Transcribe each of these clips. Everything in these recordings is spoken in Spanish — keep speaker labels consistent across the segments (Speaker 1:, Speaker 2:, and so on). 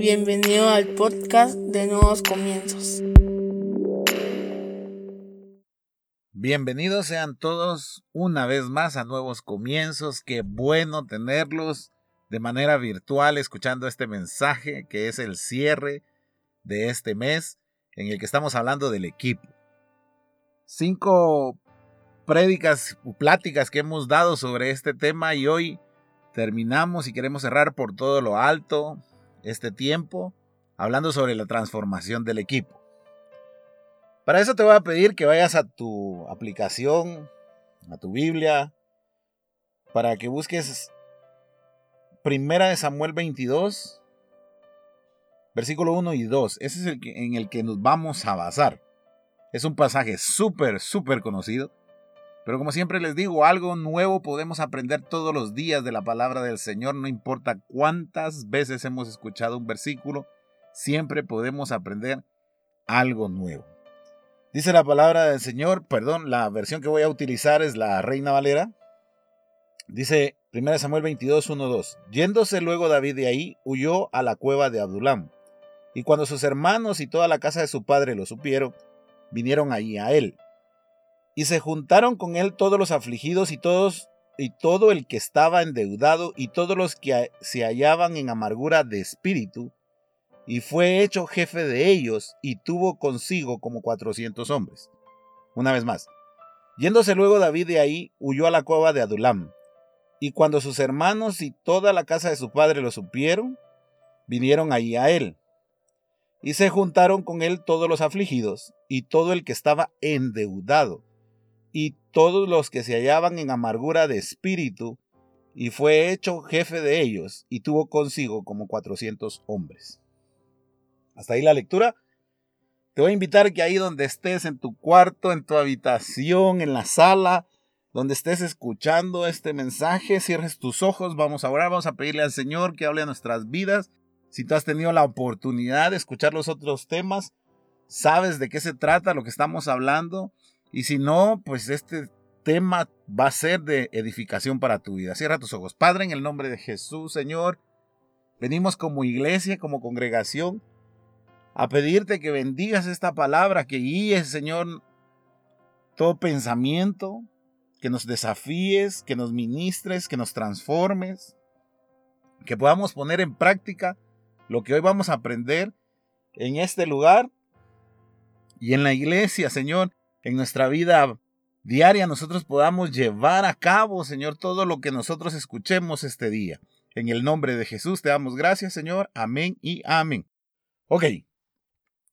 Speaker 1: Bienvenido al podcast de Nuevos Comienzos.
Speaker 2: Bienvenidos sean todos una vez más a Nuevos Comienzos. Qué bueno tenerlos de manera virtual escuchando este mensaje que es el cierre de este mes en el que estamos hablando del equipo. Cinco prédicas o pláticas que hemos dado sobre este tema y hoy terminamos y queremos cerrar por todo lo alto este tiempo hablando sobre la transformación del equipo. Para eso te voy a pedir que vayas a tu aplicación, a tu Biblia, para que busques Primera de Samuel 22, versículo 1 y 2. Ese es el en el que nos vamos a basar. Es un pasaje súper, súper conocido. Pero como siempre les digo, algo nuevo podemos aprender todos los días de la palabra del Señor, no importa cuántas veces hemos escuchado un versículo, siempre podemos aprender algo nuevo. Dice la palabra del Señor, perdón, la versión que voy a utilizar es la Reina Valera. Dice 1 Samuel 22, 1, 2. Yéndose luego David de ahí, huyó a la cueva de Adulam. Y cuando sus hermanos y toda la casa de su padre lo supieron, vinieron ahí a él. Y se juntaron con él todos los afligidos y todos y todo el que estaba endeudado y todos los que se hallaban en amargura de espíritu, y fue hecho jefe de ellos y tuvo consigo como cuatrocientos hombres. Una vez más, yéndose luego David de ahí, huyó a la cueva de Adulam, y cuando sus hermanos y toda la casa de su padre lo supieron, vinieron ahí a él. Y se juntaron con él todos los afligidos y todo el que estaba endeudado y todos los que se hallaban en amargura de espíritu, y fue hecho jefe de ellos, y tuvo consigo como cuatrocientos hombres. Hasta ahí la lectura. Te voy a invitar que ahí donde estés, en tu cuarto, en tu habitación, en la sala, donde estés escuchando este mensaje, cierres tus ojos, vamos a orar, vamos a pedirle al Señor que hable a nuestras vidas. Si tú has tenido la oportunidad de escuchar los otros temas, sabes de qué se trata lo que estamos hablando. Y si no, pues este tema va a ser de edificación para tu vida. Cierra tus ojos. Padre, en el nombre de Jesús, Señor, venimos como iglesia, como congregación, a pedirte que bendigas esta palabra, que guíes, Señor, todo pensamiento, que nos desafíes, que nos ministres, que nos transformes, que podamos poner en práctica lo que hoy vamos a aprender en este lugar y en la iglesia, Señor, en nuestra vida diaria nosotros podamos llevar a cabo, Señor, todo lo que nosotros escuchemos este día. En el nombre de Jesús te damos gracias, Señor. Amén y amén. Ok,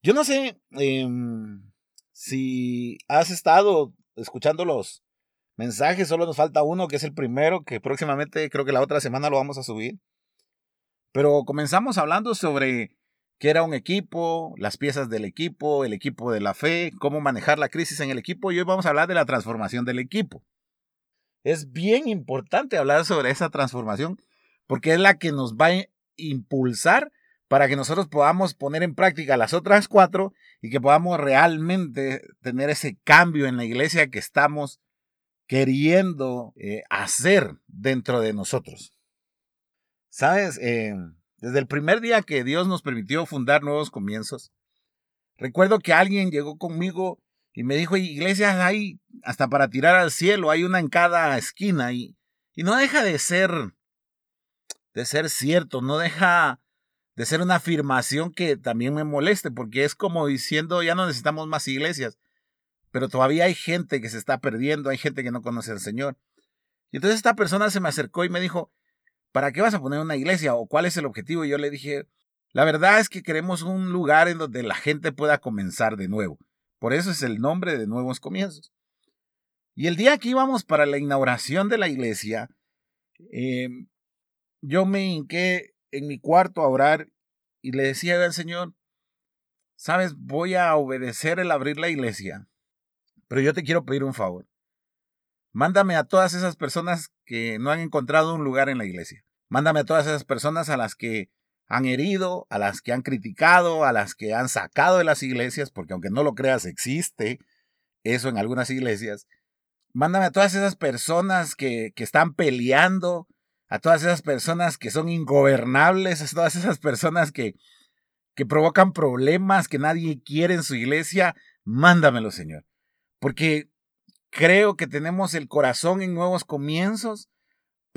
Speaker 2: yo no sé em, si has estado escuchando los mensajes, solo nos falta uno, que es el primero, que próximamente creo que la otra semana lo vamos a subir. Pero comenzamos hablando sobre qué era un equipo, las piezas del equipo, el equipo de la fe, cómo manejar la crisis en el equipo y hoy vamos a hablar de la transformación del equipo. Es bien importante hablar sobre esa transformación porque es la que nos va a impulsar para que nosotros podamos poner en práctica las otras cuatro y que podamos realmente tener ese cambio en la iglesia que estamos queriendo eh, hacer dentro de nosotros. ¿Sabes? Eh, desde el primer día que Dios nos permitió fundar nuevos comienzos, recuerdo que alguien llegó conmigo y me dijo, iglesias hay hasta para tirar al cielo, hay una en cada esquina y, y no deja de ser, de ser cierto, no deja de ser una afirmación que también me moleste, porque es como diciendo, ya no necesitamos más iglesias, pero todavía hay gente que se está perdiendo, hay gente que no conoce al Señor. Y entonces esta persona se me acercó y me dijo, ¿para qué vas a poner una iglesia? ¿O cuál es el objetivo? Y yo le dije, la verdad es que queremos un lugar en donde la gente pueda comenzar de nuevo. Por eso es el nombre de Nuevos Comienzos. Y el día que íbamos para la inauguración de la iglesia, em, yo me hinqué en mi cuarto a orar y le decía al Señor, sabes, voy a obedecer el abrir la iglesia, pero yo te quiero pedir un favor. Mándame a todas esas personas que no han encontrado un lugar en la iglesia. Mándame a todas esas personas a las que han herido, a las que han criticado, a las que han sacado de las iglesias, porque aunque no lo creas, existe eso en algunas iglesias. Mándame a todas esas personas que, que están peleando, a todas esas personas que son ingobernables, a todas esas personas que, que provocan problemas que nadie quiere en su iglesia, mándamelo, Señor. Porque creo que tenemos el corazón en nuevos comienzos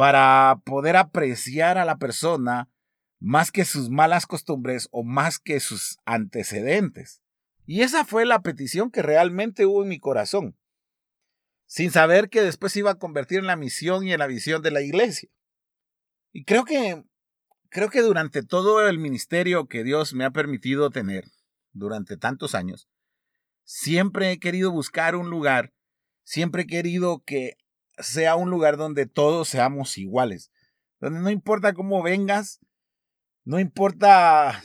Speaker 2: para poder apreciar a la persona más que sus malas costumbres o más que sus antecedentes. Y esa fue la petición que realmente hubo en mi corazón, sin saber que después se iba a convertir en la misión y en la visión de la iglesia. Y creo que creo que durante todo el ministerio que Dios me ha permitido tener durante tantos años, siempre he querido buscar un lugar, siempre he querido que sea un lugar donde todos seamos iguales, donde no importa cómo vengas, no importa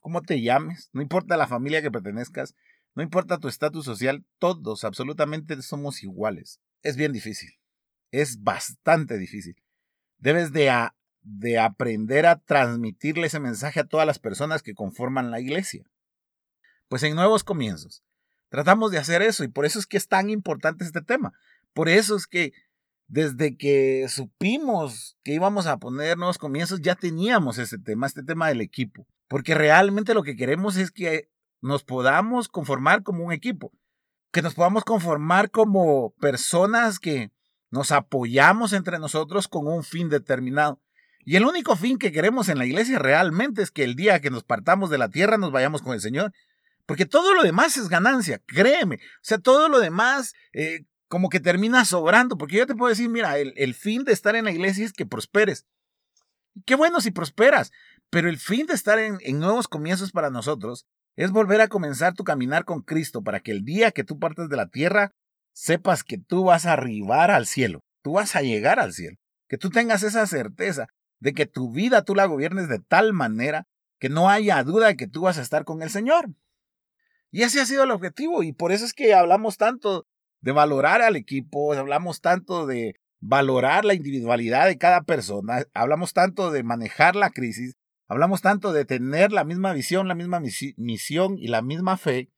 Speaker 2: cómo te llames, no importa la familia que pertenezcas, no importa tu estatus social, todos absolutamente somos iguales. Es bien difícil, es bastante difícil. Debes de, de aprender a transmitirle ese mensaje a todas las personas que conforman la iglesia. Pues en nuevos comienzos, tratamos de hacer eso y por eso es que es tan importante este tema, por eso es que desde que supimos que íbamos a poner nuevos comienzos, ya teníamos ese tema, este tema del equipo. Porque realmente lo que queremos es que nos podamos conformar como un equipo, que nos podamos conformar como personas que nos apoyamos entre nosotros con un fin determinado. Y el único fin que queremos en la iglesia realmente es que el día que nos partamos de la tierra nos vayamos con el Señor. Porque todo lo demás es ganancia, créeme. O sea, todo lo demás, eh, como que termina sobrando, porque yo te puedo decir, mira, el, fin de estar en la iglesia es que prosperes. Qué bueno si prosperas, pero el fin de estar en, en nuevos comienzos para nosotros es volver a comenzar tu caminar con Cristo para que el día que tú partes de la tierra, sepas que tú vas a arribar al cielo, tú vas a llegar al cielo, que tú tengas esa certeza de que tu vida tú la gobiernes de tal manera que no haya duda de que tú vas a estar con el Señor. Y ese ha sido el objetivo y por eso es que hablamos tanto de valorar al equipo, hablamos tanto de valorar la individualidad de cada persona, hablamos tanto de manejar la crisis, hablamos tanto de tener la misma visión, la misma misión y la misma fe.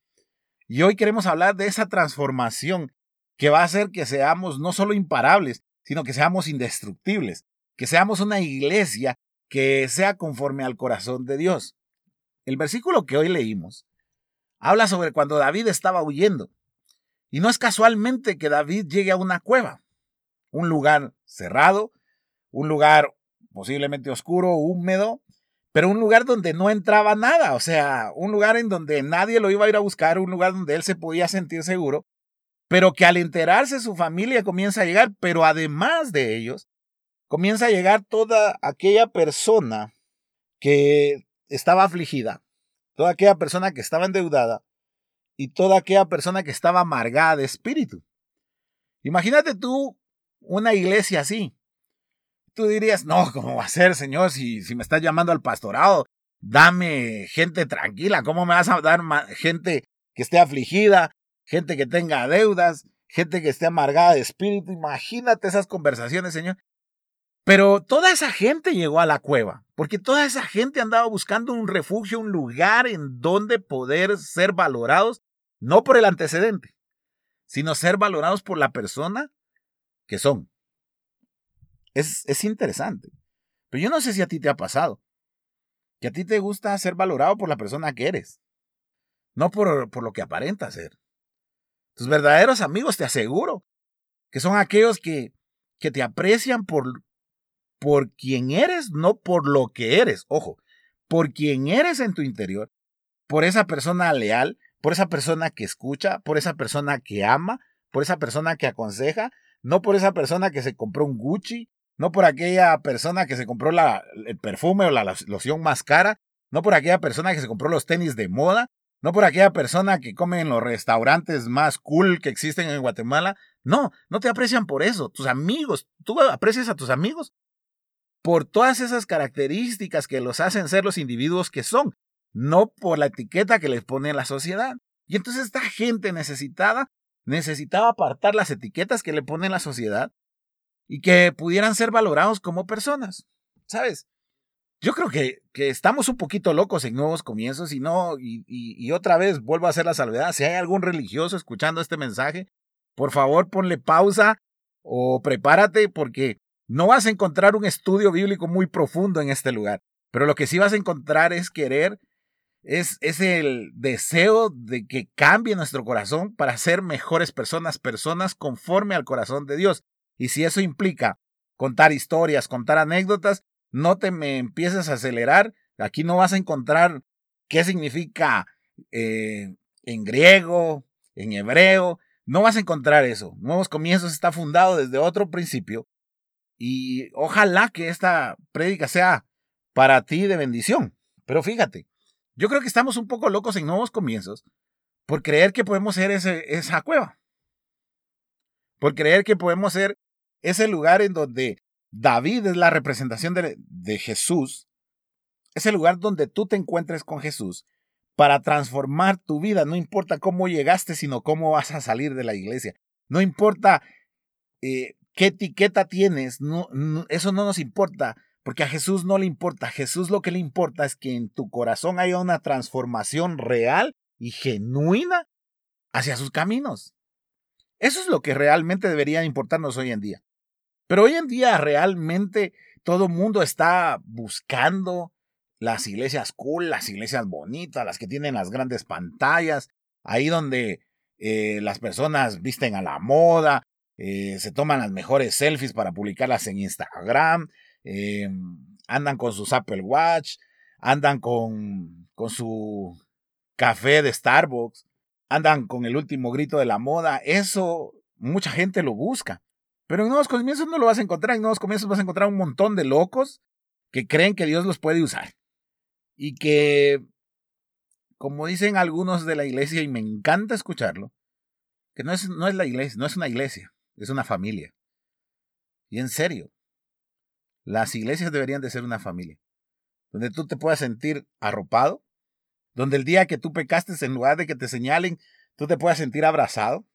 Speaker 2: Y hoy queremos hablar de esa transformación que va a hacer que seamos no solo imparables, sino que seamos indestructibles, que seamos una iglesia que sea conforme al corazón de Dios. El versículo que hoy leímos habla sobre cuando David estaba huyendo. Y no es casualmente que David llegue a una cueva, un lugar cerrado, un lugar posiblemente oscuro, húmedo, pero un lugar donde no entraba nada, o sea, un lugar en donde nadie lo iba a ir a buscar, un lugar donde él se podía sentir seguro, pero que al enterarse su familia comienza a llegar, pero además de ellos, comienza a llegar toda aquella persona que estaba afligida, toda aquella persona que estaba endeudada, y toda aquella persona que estaba amargada de espíritu. Imagínate tú una iglesia así. Tú dirías, no, ¿cómo va a ser, Señor? Si, si me estás llamando al pastorado, dame gente tranquila. ¿Cómo me vas a dar gente que esté afligida, gente que tenga deudas, gente que esté amargada de espíritu? Imagínate esas conversaciones, Señor. Pero toda esa gente llegó a la cueva, porque toda esa gente andaba buscando un refugio, un lugar en donde poder ser valorados no por el antecedente, sino ser valorados por la persona que son. Es, es interesante. Pero yo no sé si a ti te ha pasado. Que a ti te gusta ser valorado por la persona que eres. No por, por lo que aparenta ser. Tus verdaderos amigos, te aseguro, que son aquellos que, que te aprecian por, por quien eres, no por lo que eres. Ojo, por quien eres en tu interior, por esa persona leal, por esa persona que escucha, por esa persona que ama, por esa persona que aconseja, no por esa persona que se compró un Gucci, no por aquella persona que se compró la, el perfume o la loción más cara, no por aquella persona que se compró los tenis de moda, no por aquella persona que come en los restaurantes más cool que existen en Guatemala. No, no te aprecian por eso. Tus amigos, tú aprecias a tus amigos por todas esas características que los hacen ser los individuos que son no por la etiqueta que les pone la sociedad. Y entonces esta gente necesitada necesitaba apartar las etiquetas que le pone la sociedad y que pudieran ser valorados como personas. ¿Sabes? Yo creo que, que estamos un poquito locos en nuevos comienzos y no, y, y otra vez vuelvo a hacer la salvedad. Si hay algún religioso escuchando este mensaje, por favor ponle pausa o prepárate porque no vas a encontrar un estudio bíblico muy profundo en este lugar. Pero lo que sí vas a encontrar es querer es, es el deseo de que cambie nuestro corazón para ser mejores personas, personas conforme al corazón de Dios. Y si eso implica contar historias, contar anécdotas, no te me empieces a acelerar. Aquí no vas a encontrar qué significa eh, en griego, en hebreo. No vas a encontrar eso. Nuevos Comienzos está fundado desde otro principio. Y ojalá que esta prédica sea para ti de bendición. Pero fíjate, yo creo que estamos un poco locos en Nuevos Comienzos por creer que podemos ser esa cueva. Por creer que podemos ser ese lugar en donde David es la representación de, Jesús. Ese lugar donde tú te encuentres con Jesús para transformar tu vida. No importa cómo llegaste, sino cómo vas a salir de la iglesia. No importa eh, qué etiqueta tienes, eso no nos importa, porque a Jesús no le importa. A Jesús lo que le importa es que en tu corazón haya una transformación real y genuina hacia sus caminos. Eso es lo que realmente debería importarnos hoy en día. Pero hoy en día realmente todo el mundo está buscando las iglesias cool, las iglesias bonitas, las que tienen las grandes pantallas, ahí donde eh, las personas visten a la moda, eh, se toman las mejores selfies para publicarlas en Instagram, eh, andan con sus Apple Watch, andan con, con su café de Starbucks, andan con el último grito de la moda, eso mucha gente lo busca. Pero en Nuevos Comienzos no lo vas a encontrar, en Nuevos Comienzos vas a encontrar un montón de locos que creen que Dios los puede usar y que, como dicen algunos de la iglesia, y me encanta escucharlo, que no es, no es la iglesia, no es una iglesia, es una familia. Y en serio, las iglesias deberían de ser una familia, donde tú te puedas sentir arropado, donde el día que tú pecaste, en lugar de que te señalen, tú te puedas sentir abrazado,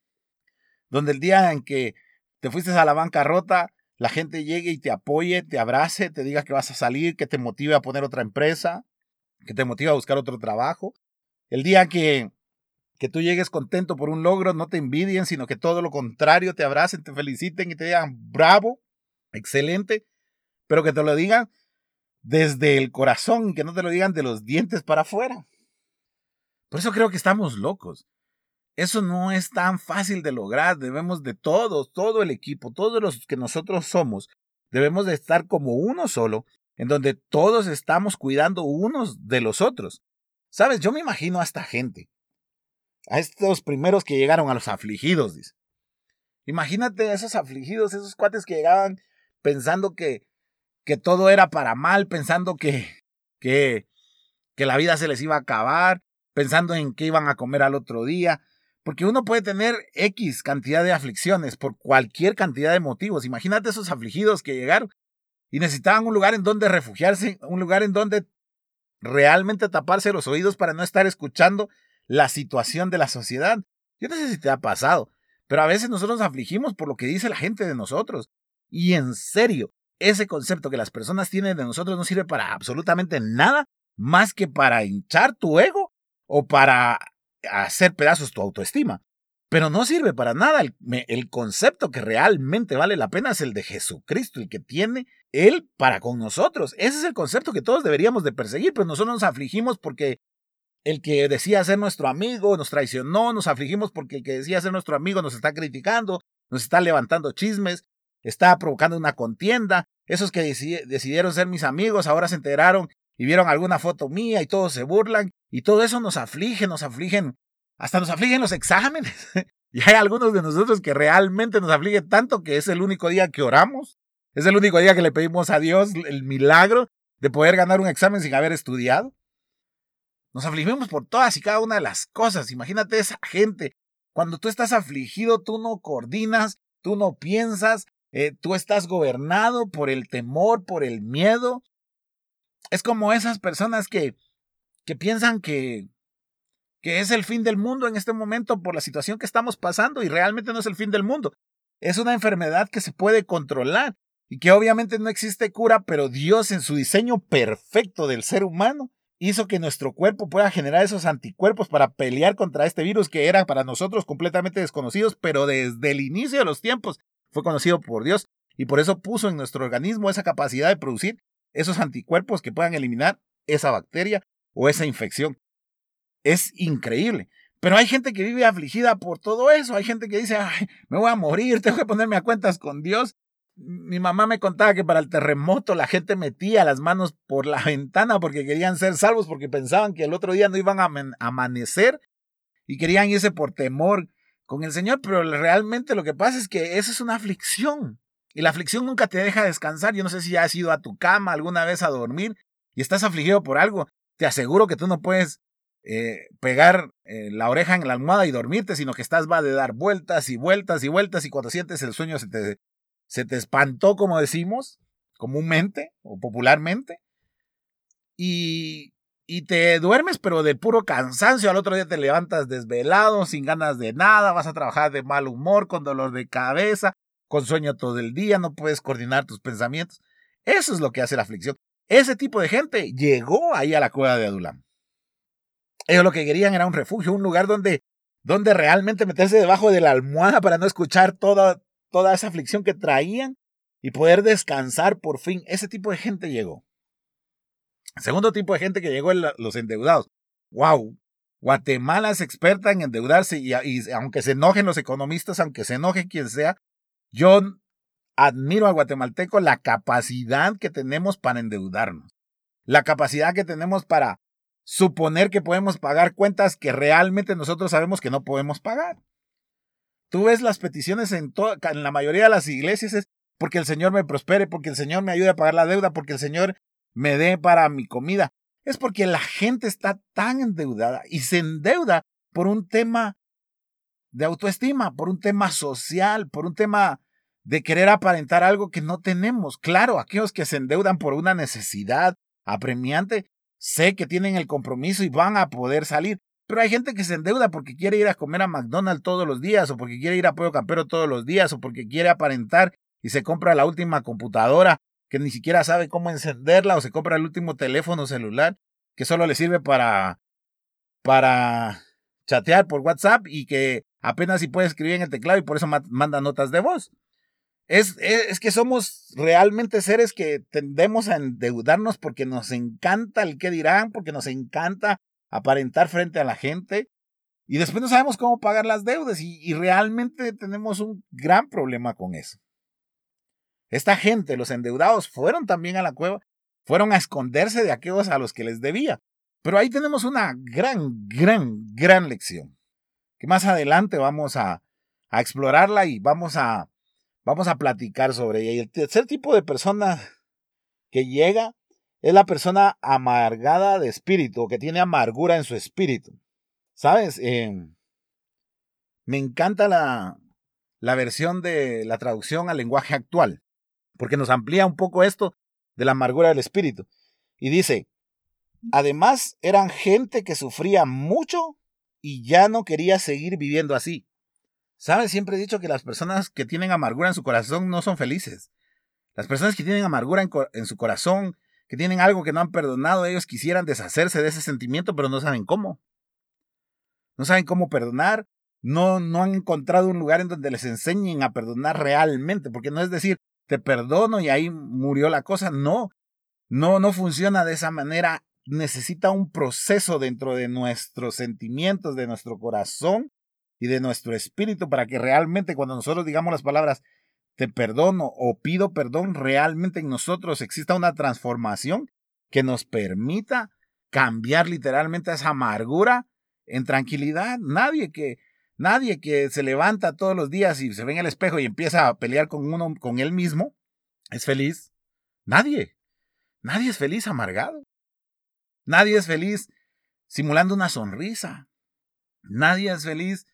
Speaker 2: donde el día en que te fuiste a la bancarrota, la gente llegue y te apoye, te abrace, te diga que vas a salir, que te motive a poner otra empresa, que te motiva a buscar otro trabajo. El día que, que tú llegues contento por un logro, no te envidien, sino que todo lo contrario, te abracen, te feliciten y te digan, bravo, excelente, pero que te lo digan desde el corazón, que no te lo digan de los dientes para afuera. Por eso creo que estamos locos. Eso no es tan fácil de lograr. Debemos de todos, todo el equipo, todos los que nosotros somos, debemos de estar como uno solo en donde todos estamos cuidando unos de los otros. Sabes, yo me imagino a esta gente, a estos primeros que llegaron a los afligidos. Imagínate a esos afligidos, esos cuates que llegaban pensando que, que todo era para mal, pensando que, que, la vida se les iba a acabar, pensando en qué iban a comer al otro día, porque uno puede tener X cantidad de aflicciones por cualquier cantidad de motivos. Imagínate esos afligidos que llegaron y necesitaban un lugar en donde refugiarse, un lugar en donde realmente taparse los oídos para no estar escuchando la situación de la sociedad. Yo no sé si te ha pasado, pero a veces nosotros nos afligimos por lo que dice la gente de nosotros. Y en serio, ese concepto que las personas tienen de nosotros no sirve para absolutamente nada más que para hinchar tu ego o para hacer pedazos tu autoestima. Pero no sirve para nada. El, el, concepto que realmente vale la pena es el de Jesucristo, el que tiene él para con nosotros. Ese es el concepto que todos deberíamos de perseguir, pero nosotros nos afligimos porque el que decía ser nuestro amigo nos traicionó, nos afligimos porque el que decía ser nuestro amigo nos está criticando, nos está levantando chismes, está provocando una contienda. Esos que decidieron ser mis amigos ahora se enteraron y vieron alguna foto mía y todos se burlan y todo eso nos aflige, nos afligen, hasta nos afligen los exámenes. y hay algunos de nosotros que realmente nos afligen tanto que es el único día que oramos es el único día que le pedimos a Dios el milagro de poder ganar un examen sin haber estudiado. Nos afligimos por todas y cada una de las cosas. Imagínate esa gente. Cuando tú estás afligido, tú no coordinas, tú no piensas, eh, tú estás gobernado por el temor, por el miedo. Es como esas personas que, que piensan que, que es el fin del mundo en este momento por la situación que estamos pasando y realmente no es el fin del mundo. Es una enfermedad que se puede controlar y que obviamente no existe cura, pero Dios en su diseño perfecto del ser humano hizo que nuestro cuerpo pueda generar esos anticuerpos para pelear contra este virus que era para nosotros completamente desconocidos, pero desde el inicio de los tiempos fue conocido por Dios y por eso puso en nuestro organismo esa capacidad de producir esos anticuerpos que puedan eliminar esa bacteria o esa infección. es increíble. Pero hay gente que vive afligida por todo eso. Hay gente que dice, me voy a morir, tengo que ponerme a cuentas con Dios. Mi mamá me contaba que para el terremoto la gente metía las manos por la ventana porque querían ser salvos, porque pensaban que el otro día no iban a amanecer y querían irse por temor con el Señor. Pero realmente lo que pasa es que eso es una aflicción. Y la aflicción nunca te deja descansar. Yo no sé si has ido a tu cama alguna vez a dormir y estás afligido por algo. Te aseguro que tú no puedes eh, pegar eh, la oreja en la almohada y dormirte, sino que estás va de dar vueltas y vueltas y vueltas y cuando sientes el sueño se te, se te espantó, como decimos, comúnmente o popularmente, y, y te duermes, pero de puro cansancio, al otro día te levantas desvelado, sin ganas de nada, vas a trabajar de mal humor, con dolor de cabeza, con sueño todo el día, no puedes coordinar tus pensamientos. Eso es lo que hace la aflicción. Ese tipo de gente llegó ahí a la cueva de Adulam. Ellos lo que querían era un refugio, un lugar donde, donde realmente meterse debajo de la almohada para no escuchar toda, toda esa aflicción que traían y poder descansar por fin. Ese tipo de gente llegó. Segundo tipo de gente que llegó los endeudados. ¡Wow! Guatemala es experta en endeudarse y, aunque se enojen los economistas, aunque se enoje quien sea, yo admiro al guatemalteco la capacidad que tenemos para endeudarnos, la capacidad que tenemos para suponer que podemos pagar cuentas que realmente nosotros sabemos que no podemos pagar. Tú ves las peticiones en, en la mayoría de las iglesias es porque el Señor me prospere, porque el Señor me ayude a pagar la deuda, porque el Señor me dé para mi comida. Es porque la gente está tan endeudada y se endeuda por un tema de autoestima, por un tema social, por un tema de querer aparentar algo que no tenemos. Claro, aquellos que se endeudan por una necesidad apremiante sé que tienen el compromiso y van a poder salir. Pero hay gente que se endeuda porque quiere ir a comer a McDonald's todos los días, o porque quiere ir a Pollo Campero todos los días, o porque quiere aparentar y se compra la última computadora que ni siquiera sabe cómo encenderla, o se compra el último teléfono celular que solo le sirve para, para chatear por WhatsApp y que apenas si puede escribir en el teclado y por eso manda notas de voz. Es, es, que somos realmente seres que tendemos a endeudarnos porque nos encanta el que dirán, porque nos encanta aparentar frente a la gente y después no sabemos cómo pagar las deudas y realmente tenemos un gran problema con eso. Esta gente, los endeudados, fueron también a la cueva, fueron a esconderse de aquellos a los que les debía. Pero ahí tenemos una gran, gran, gran lección que más adelante vamos a, a explorarla y vamos a Vamos a platicar sobre ella. Y el tercer tipo de persona que llega es la persona amargada de espíritu, que tiene amargura en su espíritu. ¿Sabes? Eh, me encanta la, la versión de la traducción al lenguaje actual, porque nos amplía un poco esto de la amargura del espíritu. Y dice, además eran gente que sufría mucho y ya no quería seguir viviendo así. ¿Sabes? Siempre he dicho que las personas que tienen amargura en su corazón no son felices. Las personas que tienen amargura en, su corazón, que tienen algo que no han perdonado, ellos quisieran deshacerse de ese sentimiento, pero no saben cómo. No saben cómo perdonar, no, no han encontrado un lugar en donde les enseñen a perdonar realmente, porque no es decir, te perdono y ahí murió la cosa, no, no, no funciona de esa manera, necesita un proceso dentro de nuestros sentimientos, de nuestro corazón, y de nuestro espíritu para que realmente cuando nosotros digamos las palabras te perdono o pido perdón, realmente en nosotros exista una transformación que nos permita cambiar literalmente esa amargura en tranquilidad. Nadie que nadie que se levanta todos los días y se ve en el espejo y empieza a pelear con uno con él mismo es feliz. Nadie. Nadie es feliz amargado. Nadie es feliz simulando una sonrisa. Nadie es feliz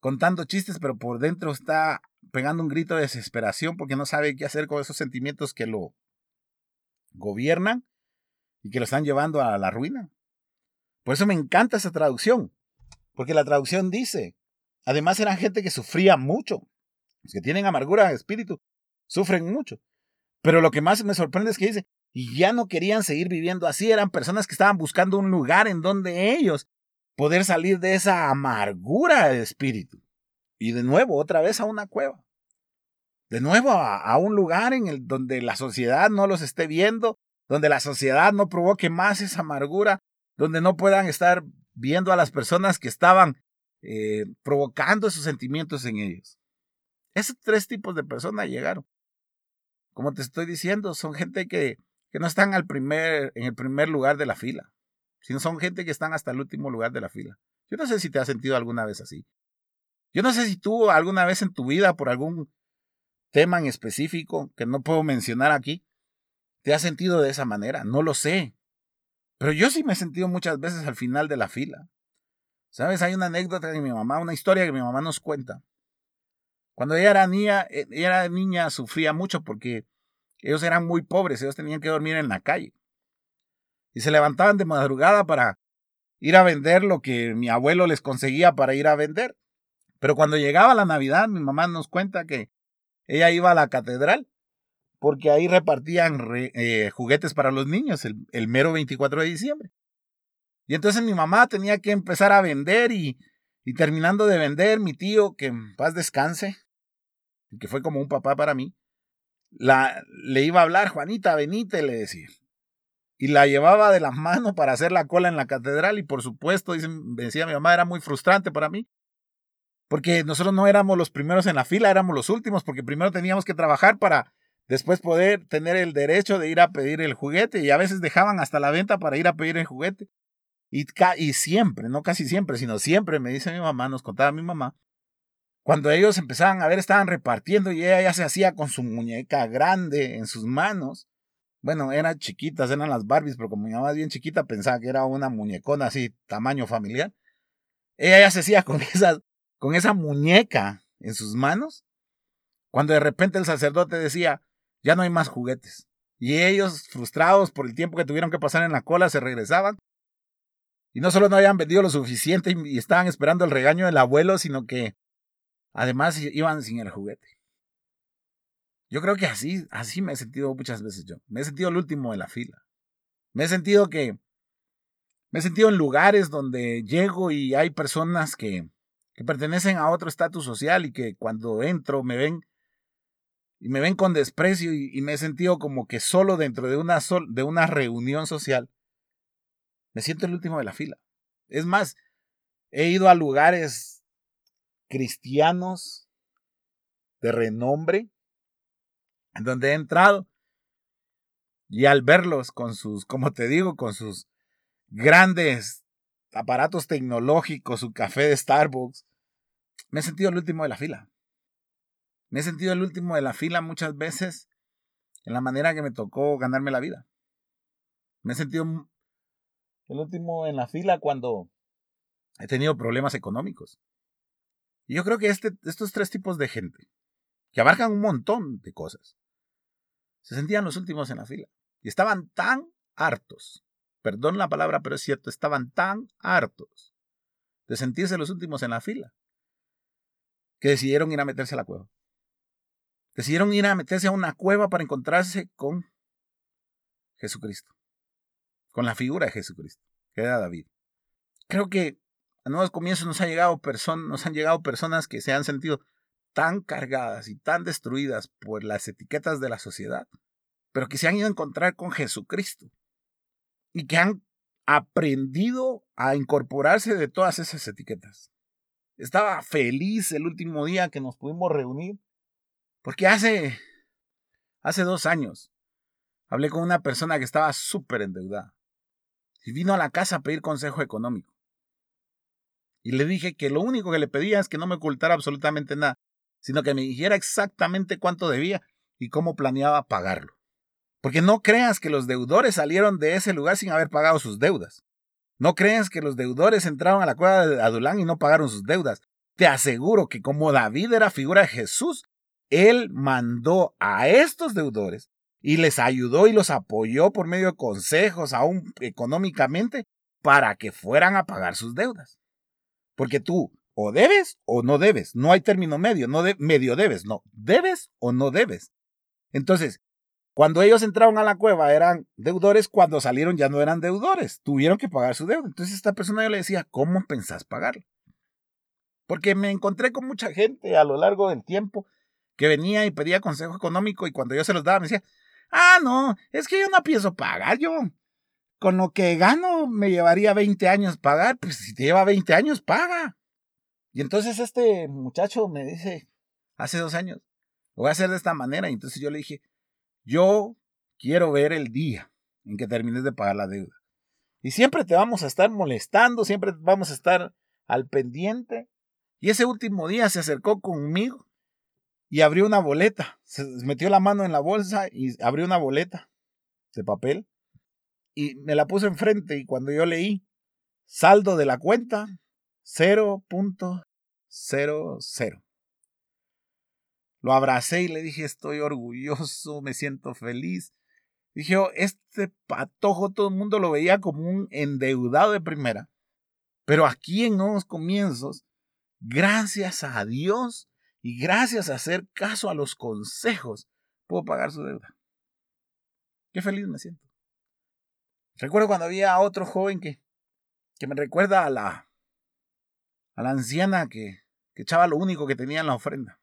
Speaker 2: contando chistes, pero por dentro está pegando un grito de desesperación porque no sabe qué hacer con esos sentimientos que lo gobiernan y que lo están llevando a la ruina. Por eso me encanta esa traducción, porque la traducción dice, además eran gente que sufría mucho, los que tienen amargura de espíritu, sufren mucho. Pero lo que más me sorprende es que dice, y ya no querían seguir viviendo así, eran personas que estaban buscando un lugar en donde ellos poder salir de esa amargura de espíritu. Y de nuevo, otra vez a una cueva. De nuevo a, un lugar en el donde la sociedad no los esté viendo, donde la sociedad no provoque más esa amargura, donde no puedan estar viendo a las personas que estaban eh, provocando esos sentimientos en ellos. Esos tres tipos de personas llegaron. Como te estoy diciendo, son gente que, que no están al primer, en el primer lugar de la fila, sino son gente que están hasta el último lugar de la fila. Yo no sé si te has sentido alguna vez así. Yo no sé si tú alguna vez en tu vida, por algún tema en específico que no puedo mencionar aquí, te has sentido de esa manera. No lo sé. Pero yo sí me he sentido muchas veces al final de la fila. ¿Sabes? Hay una anécdota de mi mamá, una historia que mi mamá nos cuenta. Cuando ella era niña, eh, ella era niña sufría mucho porque ellos eran muy pobres, ellos tenían que dormir en la calle. Y se levantaban de madrugada para ir a vender lo que mi abuelo les conseguía para ir a vender. Pero cuando llegaba la Navidad, mi mamá nos cuenta que ella iba a la catedral porque ahí repartían eh, juguetes para los niños el, el mero 24 de diciembre. Y entonces mi mamá tenía que empezar a vender y, terminando de vender, mi tío, que en paz descanse, que fue como un papá para mí, la, le iba a hablar, Juanita, venite, le decía. Y la llevaba de las manos para hacer la cola en la catedral y por supuesto, decía mi mamá, era muy frustrante para mí. Porque nosotros no éramos los primeros en la fila, éramos los últimos, porque primero teníamos que trabajar para después poder tener el derecho de ir a pedir el juguete y a veces dejaban hasta la venta para ir a pedir el juguete. Y, siempre, no casi siempre, sino siempre, me dice mi mamá, nos contaba mi mamá, cuando ellos empezaban a ver, estaban repartiendo y ella ya se hacía con su muñeca grande en sus manos. Bueno, eran chiquitas, eran las Barbies, pero como mi mamá es bien chiquita, pensaba que era una muñecona así, tamaño familiar. Ella ya se hacía con con esa muñeca en sus manos. Cuando de repente el sacerdote decía, ya no hay más juguetes. Y ellos, frustrados por el tiempo que tuvieron que pasar en la cola, se regresaban y no solo no habían vendido lo suficiente y estaban esperando el regaño del abuelo, sino que además iban sin el juguete. Yo creo que así, así me he sentido muchas veces yo. Me he sentido el último de la fila. Me he sentido que, me he sentido en lugares donde llego y hay personas que, que pertenecen a otro estatus social y que cuando entro me ven y me ven con desprecio y, me he sentido como que solo dentro de una, de una reunión social me siento el último de la fila. Es más, he ido a lugares cristianos de renombre, en donde he entrado y al verlos con sus, como te digo, con sus grandes aparatos tecnológicos, su café de Starbucks, me he sentido el último de la fila. Me he sentido el último de la fila muchas veces en la manera que me tocó ganarme la vida. Me he sentido el último en la fila cuando he tenido problemas económicos. Y yo creo que este, estos tres tipos de gente, que abarcan un montón de cosas, se sentían los últimos en la fila. Y estaban tan hartos, perdón la palabra, pero es cierto, estaban tan hartos de sentirse los últimos en la fila, que decidieron ir a meterse a la cueva. Decidieron ir a meterse a una cueva para encontrarse con Jesucristo con la figura de Jesucristo, que era David. Creo que a nuevos comienzos nos, llegado nos han llegado personas que se han sentido tan cargadas y tan destruidas por las etiquetas de la sociedad, pero que se han ido a encontrar con Jesucristo y que han aprendido a incorporarse de todas esas etiquetas. Estaba feliz el último día que nos pudimos reunir, porque hace, hace dos años hablé con una persona que estaba súper endeudada y vino a la casa a pedir consejo económico. Y le dije que lo único que le pedía es que no me ocultara absolutamente nada, sino que me dijera exactamente cuánto debía y cómo planeaba pagarlo. Porque no creas que los deudores salieron de ese lugar sin haber pagado sus deudas. No creas que los deudores entraron a la cueva de Adulán y no pagaron sus deudas. Te aseguro que como David era figura de Jesús, él mandó a estos deudores y les ayudó y los apoyó por medio de consejos, aún económicamente, para que fueran a pagar sus deudas. Porque tú o debes o no debes, no hay término medio, no de, medio debes, no, debes o no debes. Entonces, cuando ellos entraron a la cueva eran deudores, cuando salieron ya no eran deudores, tuvieron que pagar su deuda. Entonces esta persona yo le decía, ¿cómo pensás pagarlo? Porque me encontré con mucha gente a lo largo del tiempo que venía y pedía consejo económico y cuando yo se los daba me decía, Ah, no, es que yo no pienso pagar, yo. con lo que gano me llevaría 20 años pagar, pues si te lleva 20 años, paga. Y entonces este muchacho me dice, hace dos años, lo voy a hacer de esta manera. Y entonces yo le dije, yo quiero ver el día en que termines de pagar la deuda. Y siempre te vamos a estar molestando, siempre vamos a estar al pendiente. Y ese último día se acercó conmigo y abrió una boleta. Se metió la mano en la bolsa y abrió una boleta de papel. Y me la puso enfrente y cuando yo leí saldo de la cuenta 0.00. Lo abracé y le dije, estoy orgulloso, me siento feliz. Dije, oh, este patojo todo el mundo lo veía como un endeudado de primera. Pero aquí en Nuevos Comienzos, gracias a Dios y gracias a hacer caso a los consejos, puedo pagar su deuda. Qué feliz me siento. Recuerdo cuando había otro joven que, que me recuerda a la, a la anciana que, que echaba lo único que tenía en la ofrenda.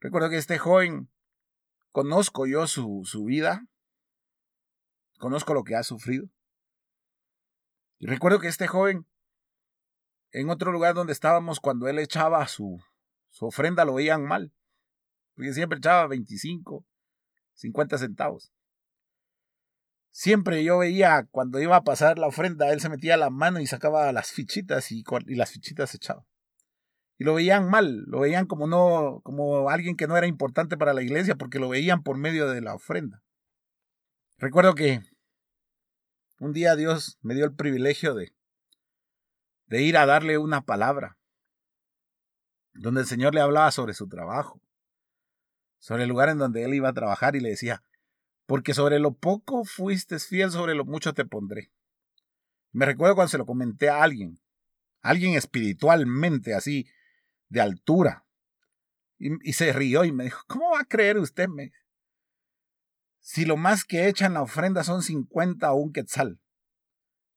Speaker 2: Recuerdo que este joven, conozco yo su, su vida, conozco lo que ha sufrido. Y recuerdo que este joven, en otro lugar donde estábamos, cuando él echaba su, su ofrenda, lo veían mal. Porque siempre echaba 25, 50 centavos. Siempre yo veía cuando iba a pasar la ofrenda, él se metía la mano y sacaba las fichitas y, y las fichitas se echaba. Y lo veían mal, lo veían como no, como alguien que no era importante para la iglesia porque lo veían por medio de la ofrenda. Recuerdo que un día Dios me dio el privilegio de, de ir a darle una palabra, donde el Señor le hablaba sobre su trabajo, sobre el lugar en donde él iba a trabajar y le decía, porque sobre lo poco fuiste fiel, sobre lo mucho te pondré. Me recuerdo cuando se lo comenté a alguien, alguien espiritualmente así, de altura, y, se rió y me dijo, ¿cómo va a creer usted? Me? Si lo más que echa en la ofrenda son 50 o un quetzal.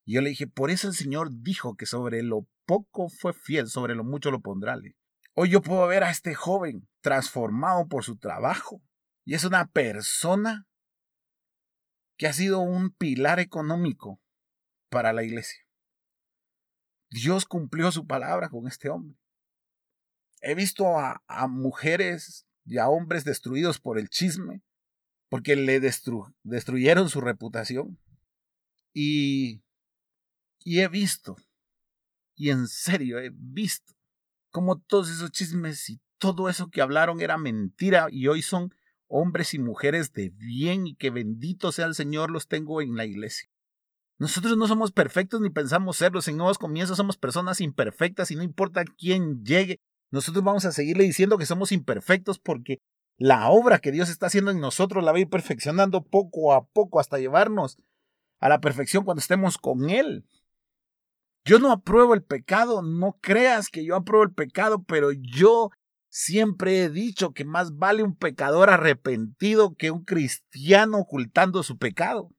Speaker 2: Y yo le dije, por eso el Señor dijo que sobre lo poco fue fiel, sobre lo mucho lo pondrá. Hoy yo puedo ver a este joven transformado por su trabajo. Y es una persona que ha sido un pilar económico para la iglesia. Dios cumplió su palabra con este hombre. He visto a, mujeres y a hombres destruidos por el chisme, porque le destruyeron su reputación. Y, y he visto, y en serio he visto, como todos esos chismes y todo eso que hablaron era mentira y hoy son hombres y mujeres de bien y que bendito sea el Señor los tengo en la iglesia. Nosotros no somos perfectos ni pensamos serlos. En nuevos comienzos somos personas imperfectas y no importa quién llegue, nosotros vamos a seguirle diciendo que somos imperfectos porque la obra que Dios está haciendo en nosotros la va a ir perfeccionando poco a poco hasta llevarnos a la perfección cuando estemos con Él. Yo no apruebo el pecado, no creas que yo apruebo el pecado, pero yo Siempre he dicho que más vale un pecador arrepentido que un cristiano ocultando su pecado.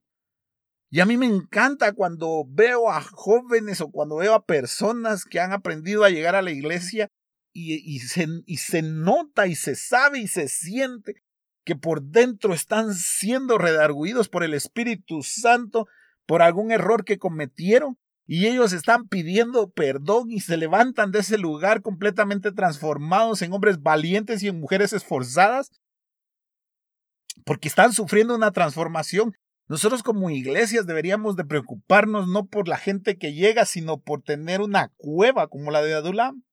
Speaker 2: Y a mí me encanta cuando veo a jóvenes o cuando veo a personas que han aprendido a llegar a la iglesia y, se, se nota y se sabe y se siente que por dentro están siendo redarguidos por el Espíritu Santo por algún error que cometieron y ellos están pidiendo perdón y se levantan de ese lugar completamente transformados en hombres valientes y en mujeres esforzadas porque están sufriendo una transformación. Nosotros como iglesias deberíamos de preocuparnos no por la gente que llega, sino por tener una cueva como la de Adulam,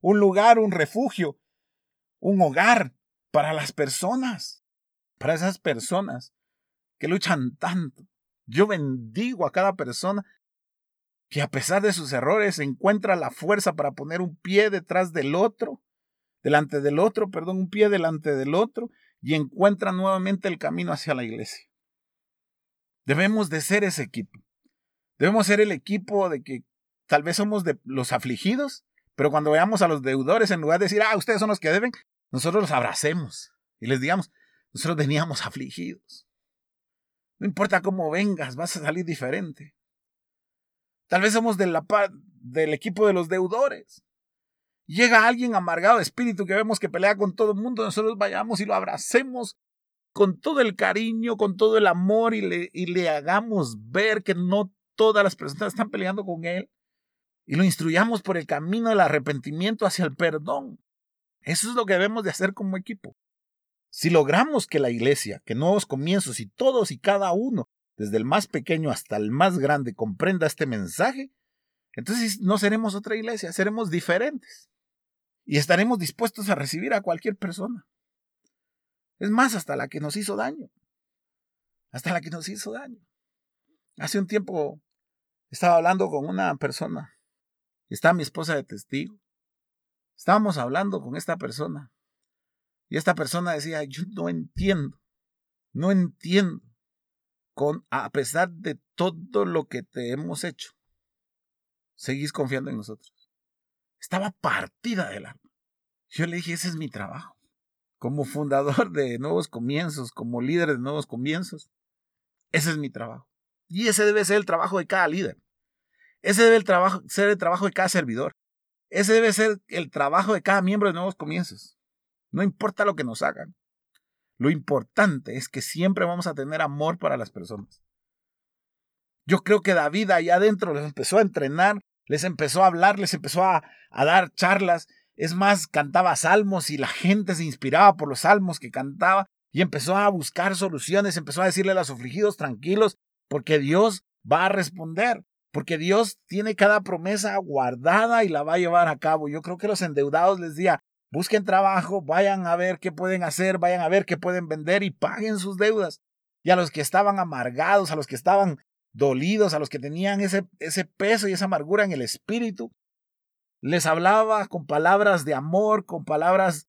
Speaker 2: un lugar, un refugio, un hogar para las personas, para esas personas que luchan tanto. Yo bendigo a cada persona que a pesar de sus errores encuentra la fuerza para poner un pie detrás del otro, delante del otro, perdón, un pie delante del otro, y encuentra nuevamente el camino hacia la iglesia. Debemos de ser ese equipo. Debemos ser el equipo de que tal vez somos de los afligidos, pero cuando veamos a los deudores, en lugar de decir, ah, ustedes son los que deben, nosotros los abracemos y les digamos, nosotros veníamos afligidos. No importa cómo vengas, vas a salir diferente. Tal vez somos del equipo de los deudores. Llega alguien amargado de espíritu que vemos que pelea con todo el mundo, nosotros vayamos y lo abracemos con todo el cariño, con todo el amor y le, y le hagamos ver que no todas las personas están peleando con Él y lo instruyamos por el camino del arrepentimiento hacia el perdón. Eso es lo que debemos de hacer como equipo. Si logramos que la iglesia, que nuevos comienzos y todos y cada uno, desde el más pequeño hasta el más grande, comprenda este mensaje, entonces no seremos otra iglesia, seremos diferentes. Y estaremos dispuestos a recibir a cualquier persona. Es más, hasta la que nos hizo daño. Hasta la que nos hizo daño. Hace un tiempo estaba hablando con una persona. Está mi esposa de testigo. Estábamos hablando con esta persona. Y esta persona decía, yo no entiendo. No entiendo. A pesar de todo lo que te hemos hecho, seguís confiando en nosotros. Estaba partida del alma. Yo le dije, ese es mi trabajo. Como fundador de Nuevos Comienzos, como líder de Nuevos Comienzos, ese es mi trabajo. Y ese debe ser el trabajo de cada líder. Ese debe el trabajo, ser el trabajo de cada servidor. Ese debe ser el trabajo de cada miembro de Nuevos Comienzos. No importa lo que nos hagan. Lo importante es que siempre vamos a tener amor para las personas. Yo creo que David allá adentro les empezó a entrenar, les empezó a hablar, les empezó a, a dar charlas. Es más, cantaba salmos y la gente se inspiraba por los salmos que cantaba y empezó a buscar soluciones, empezó a decirle a los afligidos tranquilos, porque Dios va a responder, porque Dios tiene cada promesa guardada y la va a llevar a cabo. Yo creo que los endeudados les decía, busquen trabajo, vayan a ver qué pueden hacer, vayan a ver qué pueden vender y paguen sus deudas. Y a los que estaban amargados, a los que estaban dolidos, a los que tenían ese, ese peso y esa amargura en el espíritu, les hablaba con palabras de amor, con palabras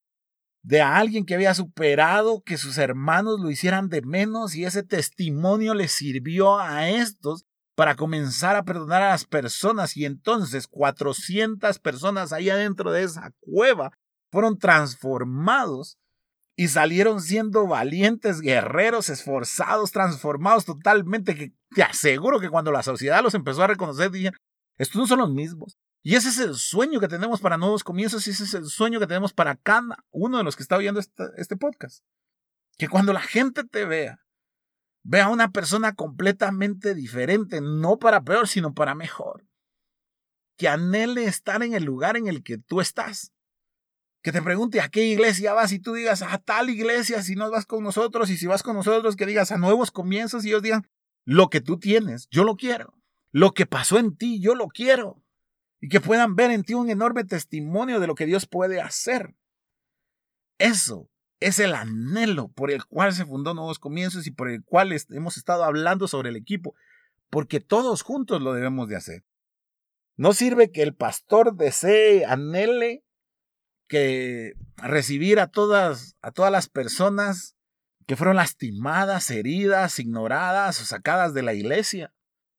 Speaker 2: de alguien que había superado que sus hermanos lo hicieran de menos y ese testimonio les sirvió a estos para comenzar a perdonar a las personas y entonces 400 personas ahí adentro de esa cueva fueron transformados y salieron siendo valientes, guerreros, esforzados, transformados totalmente, que te aseguro que cuando la sociedad los empezó a reconocer, dijeron, estos no son los mismos. Y ese es el sueño que tenemos para nuevos comienzos y ese es el sueño que tenemos para cada uno de los que está oyendo este, este podcast. Que cuando la gente te vea, vea a una persona completamente diferente, no para peor, sino para mejor. Que anhele estar en el lugar en el que tú estás que te pregunte a qué iglesia vas y tú digas a tal iglesia si no vas con nosotros y si vas con nosotros que digas a nuevos comienzos y ellos digan lo que tú tienes, yo lo quiero. Lo que pasó en ti, yo lo quiero. Y que puedan ver en ti un enorme testimonio de lo que Dios puede hacer. Eso es el anhelo por el cual se fundó Nuevos Comienzos y por el cual hemos estado hablando sobre el equipo, porque todos juntos lo debemos de hacer. No sirve que el pastor desee, anhele que recibir a todas, a todas las personas que fueron lastimadas, heridas, ignoradas o sacadas de la iglesia.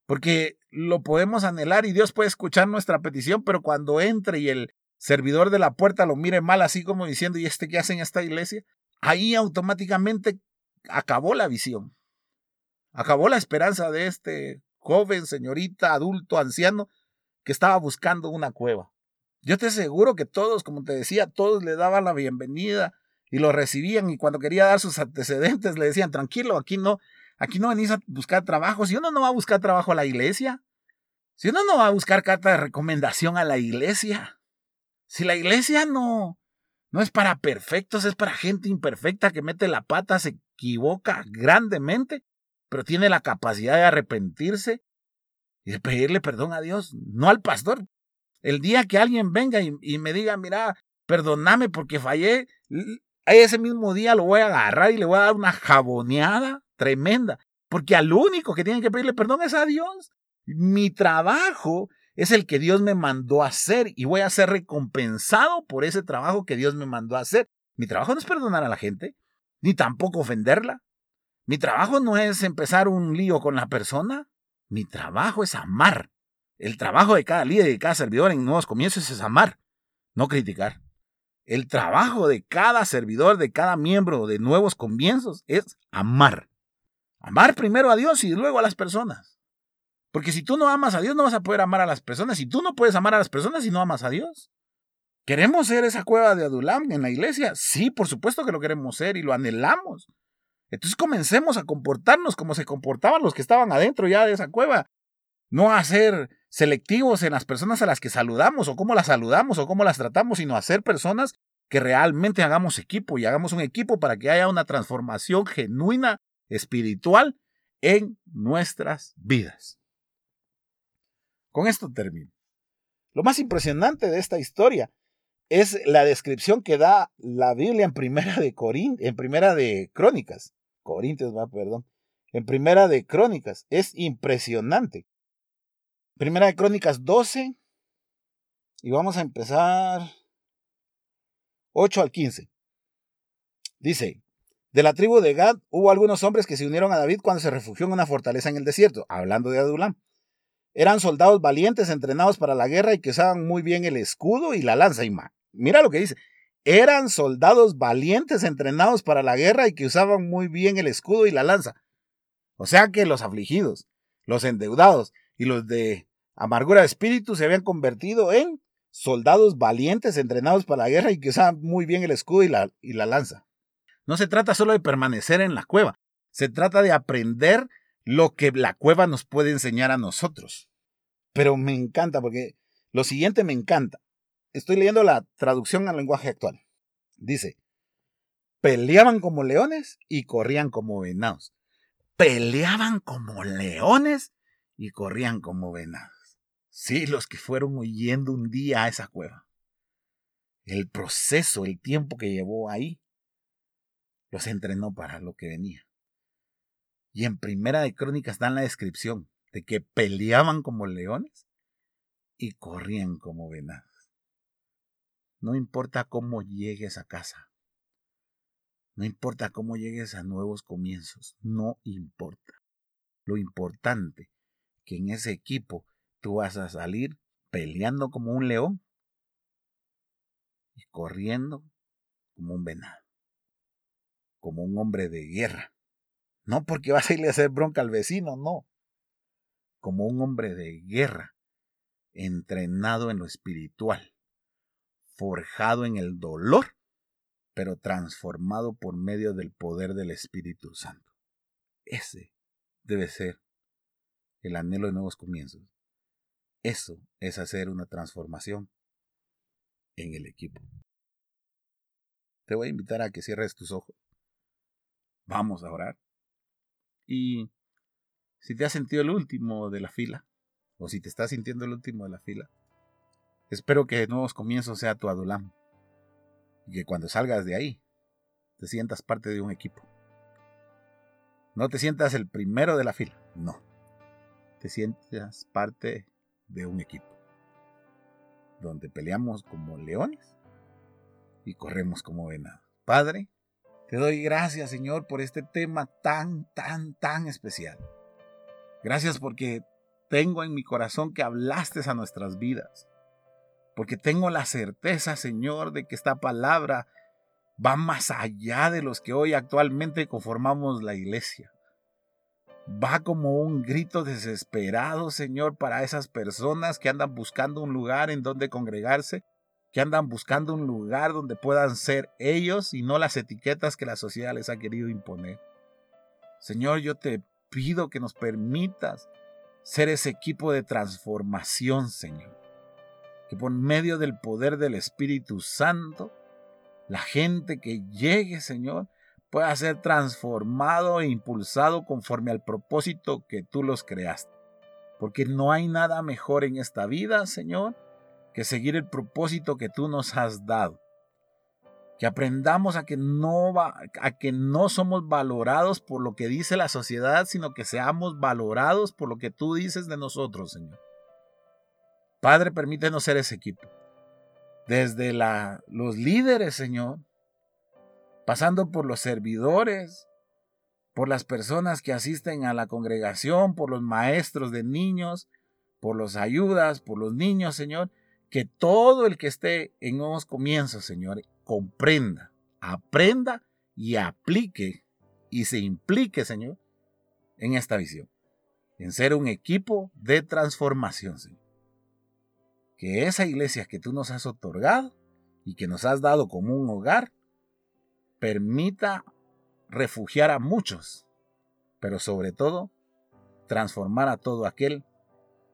Speaker 2: Porque lo podemos anhelar y Dios puede escuchar nuestra petición, pero cuando entre y el servidor de la puerta lo mire mal, así como diciendo, ¿y este qué hace en esta iglesia? Ahí automáticamente acabó la visión. Acabó la esperanza de este joven, señorita, adulto, anciano, que estaba buscando una cueva. Yo te aseguro que todos, como te decía, todos le daban la bienvenida y lo recibían y cuando quería dar sus antecedentes le decían, tranquilo, aquí no, aquí no venís a buscar trabajo. Si uno no va a buscar trabajo a la iglesia, si uno no va a buscar carta de recomendación a la iglesia, si la iglesia no, no es para perfectos, es para gente imperfecta que mete la pata, se equivoca grandemente, pero tiene la capacidad de arrepentirse y de pedirle perdón a Dios, no al pastor, el día que alguien venga y, me diga, mira, perdóname porque fallé, ese mismo día lo voy a agarrar y le voy a dar una jaboneada tremenda. Porque al único que tiene que pedirle perdón es a Dios. Mi trabajo es el que Dios me mandó a hacer y voy a ser recompensado por ese trabajo que Dios me mandó a hacer. Mi trabajo no es perdonar a la gente, ni tampoco ofenderla. Mi trabajo no es empezar un lío con la persona. Mi trabajo es amar. El trabajo de cada líder y de cada servidor en nuevos comienzos es amar, no criticar. El trabajo de cada servidor, de cada miembro de nuevos comienzos es amar. Amar primero a Dios y luego a las personas. Porque si tú no amas a Dios, no vas a poder amar a las personas. Y tú no puedes amar a las personas si no amas a Dios. ¿Queremos ser esa cueva de Adulam en la iglesia? Sí, por supuesto que lo queremos ser y lo anhelamos. Entonces comencemos a comportarnos como se comportaban los que estaban adentro ya de esa cueva. No a ser selectivos en las personas a las que saludamos o cómo las saludamos o cómo las tratamos, sino a ser personas que realmente hagamos equipo y hagamos un equipo para que haya una transformación genuina, espiritual en nuestras vidas. Con esto termino. Lo más impresionante de esta historia es la descripción que da la Biblia en Primera de Corín, en Primera de Crónicas. Corintios, perdón. En Primera de Crónicas. Es impresionante. Primera de Crónicas 12. Y vamos a empezar 8 al 15. Dice, de la tribu de Gad hubo algunos hombres que se unieron a David cuando se refugió en una fortaleza en el desierto, hablando de Adulam. Eran soldados valientes entrenados para la guerra y que usaban muy bien el escudo y la lanza. Y mira lo que dice. Eran soldados valientes entrenados para la guerra y que usaban muy bien el escudo y la lanza. O sea que los afligidos, los endeudados y los de amargura de espíritu se habían convertido en soldados valientes entrenados para la guerra y que usaban muy bien el escudo y la, y la lanza. No se trata solo de permanecer en la cueva, se trata de aprender lo que la cueva nos puede enseñar a nosotros. Pero me encanta porque lo siguiente me encanta. Estoy leyendo la traducción al lenguaje actual. Dice, peleaban como leones y corrían como venados. Peleaban como leones y corrían como venados. Sí, los que fueron huyendo un día a esa cueva. El proceso, el tiempo que llevó ahí, los entrenó para lo que venía. Y en Primera de Crónicas dan la descripción de que peleaban como leones y corrían como venados. No importa cómo llegues a casa. No importa cómo llegues a nuevos comienzos. No importa. Lo importante que en ese equipo tú vas a salir peleando como un león y corriendo como un venado. Como un hombre de guerra. No porque vas a irle a hacer bronca al vecino, no. Como un hombre de guerra, entrenado en lo espiritual, forjado en el dolor, pero transformado por medio del poder del Espíritu Santo. Ese debe ser el anhelo de nuevos comienzos. Eso es hacer una transformación en el equipo. Te voy a invitar a que cierres tus ojos. Vamos a orar. Y si te has sentido el último de la fila, o si te estás sintiendo el último de la fila, espero que nuevos comienzos sea tu adulam. Y que cuando salgas de ahí, te sientas parte de un equipo. No te sientas el primero de la fila, no. Te sientas parte de un equipo. Donde peleamos como leones y corremos como venados. Padre, te doy gracias, Señor, por este tema tan, tan, tan especial. Gracias porque tengo en mi corazón que hablaste a nuestras vidas. Porque tengo la certeza, Señor, de que esta palabra va más allá de los que hoy actualmente conformamos la iglesia. Va como un grito desesperado, Señor, para esas personas que andan buscando un lugar en donde congregarse que andan buscando un lugar donde puedan ser ellos y no las etiquetas que la sociedad les ha querido imponer. Señor, yo te pido que nos permitas ser ese equipo de transformación, Señor. Que por medio del poder del Espíritu Santo, la gente que llegue, Señor, pueda ser transformado e impulsado conforme al propósito que tú los creaste. Porque no hay nada mejor en esta vida, Señor, que seguir el propósito que tú nos has dado. Que aprendamos a que no va, a que no somos valorados por lo que dice la sociedad, sino que seamos valorados por lo que tú dices de nosotros, Señor. Padre, permítenos ser ese equipo. Desde la, los líderes, Señor, pasando por los servidores, por las personas que asisten a la congregación, por los maestros de niños, por los ayudas, por los niños, Señor, que todo el que esté en nuevos comienzos, Señor, comprenda, aprenda y aplique y se implique, Señor, en esta visión, en ser un equipo de transformación, Señor. Que esa iglesia que tú nos has otorgado y que nos has dado como un hogar, permita refugiar a muchos, pero sobre todo transformar a todo aquel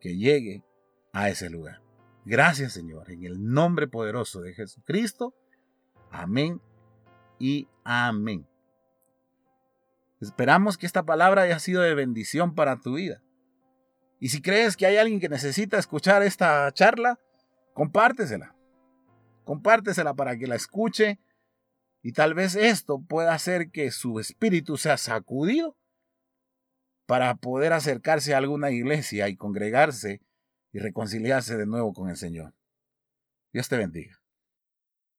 Speaker 2: que llegue a ese lugar. Gracias Señor, en el nombre poderoso de Jesucristo. Amén y amén. Esperamos que esta palabra haya sido de bendición para tu vida. Y si crees que hay alguien que necesita escuchar esta charla, compártesela. Compártesela para que la escuche y tal vez esto pueda hacer que su espíritu sea sacudido para poder acercarse a alguna iglesia y congregarse y reconciliarse de nuevo con el Señor. Dios te bendiga.